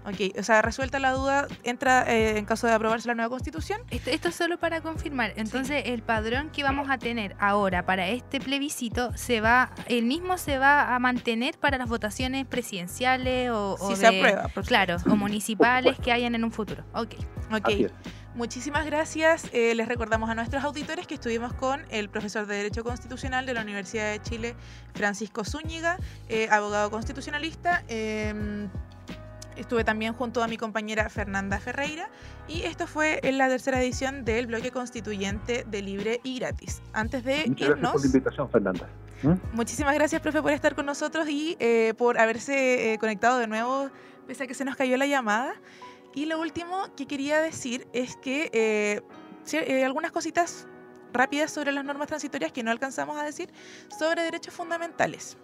Ok, o sea, resuelta la duda, entra eh, en caso de aprobarse la nueva constitución. Esto, esto es solo para confirmar. Entonces, el padrón que vamos a tener ahora para este plebiscito se va, el mismo se va a mantener para las votaciones presidenciales o, o Si se aprueba, por claro, o municipales que hayan en un futuro. Ok. Ok. Muchísimas gracias. Eh, les recordamos a nuestros auditores que estuvimos con el profesor de Derecho Constitucional de la Universidad de Chile, Francisco Zúñiga, eh, abogado constitucionalista. Eh, estuve también junto a mi compañera Fernanda Ferreira y esto fue en la tercera edición del bloque constituyente de Libre y Gratis. Antes de Muchas gracias por irnos, la invitación, Fernanda. ¿Mm? Muchísimas gracias, profe, por estar con nosotros y eh, por haberse eh, conectado de nuevo, pese a que se nos cayó la llamada. Y lo último que quería decir es que eh, eh, algunas cositas rápidas sobre las normas transitorias que no alcanzamos a decir sobre derechos fundamentales.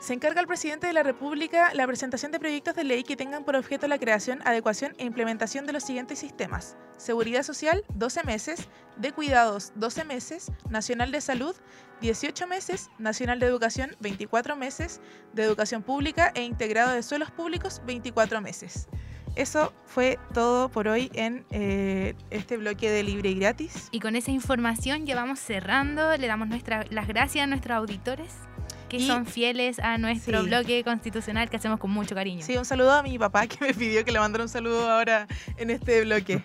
Se encarga al presidente de la República la presentación de proyectos de ley que tengan por objeto la creación, adecuación e implementación de los siguientes sistemas. Seguridad Social, 12 meses. De Cuidados, 12 meses. Nacional de Salud, 18 meses. Nacional de Educación, 24 meses. De Educación Pública e Integrado de Suelos Públicos, 24 meses. Eso fue todo por hoy en eh, este bloque de Libre y Gratis. Y con esa información ya vamos cerrando. Le damos nuestra, las gracias a nuestros auditores que Y- son fieles a nuestro Sí. bloque constitucional que hacemos con mucho cariño. Sí, un saludo a mi papá que me pidió que le mandara un saludo ahora en este bloque.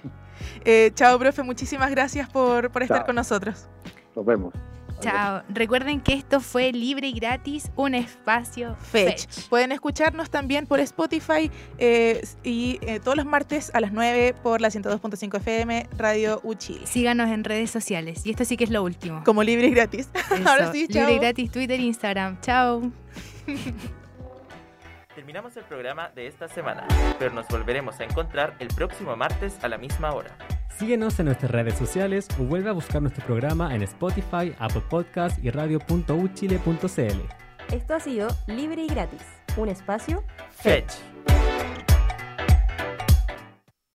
Eh, chao, profe, muchísimas gracias por, por estar Chao. con nosotros. Nos vemos. Chao. Recuerden que esto fue libre y gratis, un espacio Fetch. Fetch. Pueden escucharnos también por Spotify eh, y eh, todos los martes a las 9 por la 102.5 FM Radio Uchile. Síganos en redes sociales. Y esto sí que es lo último. Como libre y gratis. Ahora sí, chao. Libre y gratis, Twitter, Instagram. Chao. Terminamos el programa de esta semana, pero nos volveremos a encontrar el próximo martes a la misma hora. Síguenos en nuestras redes sociales o vuelve a buscar nuestro programa en Spotify, Apple Podcast y radio.uchile.cl. Esto ha sido Libre y Gratis, un espacio Fetch.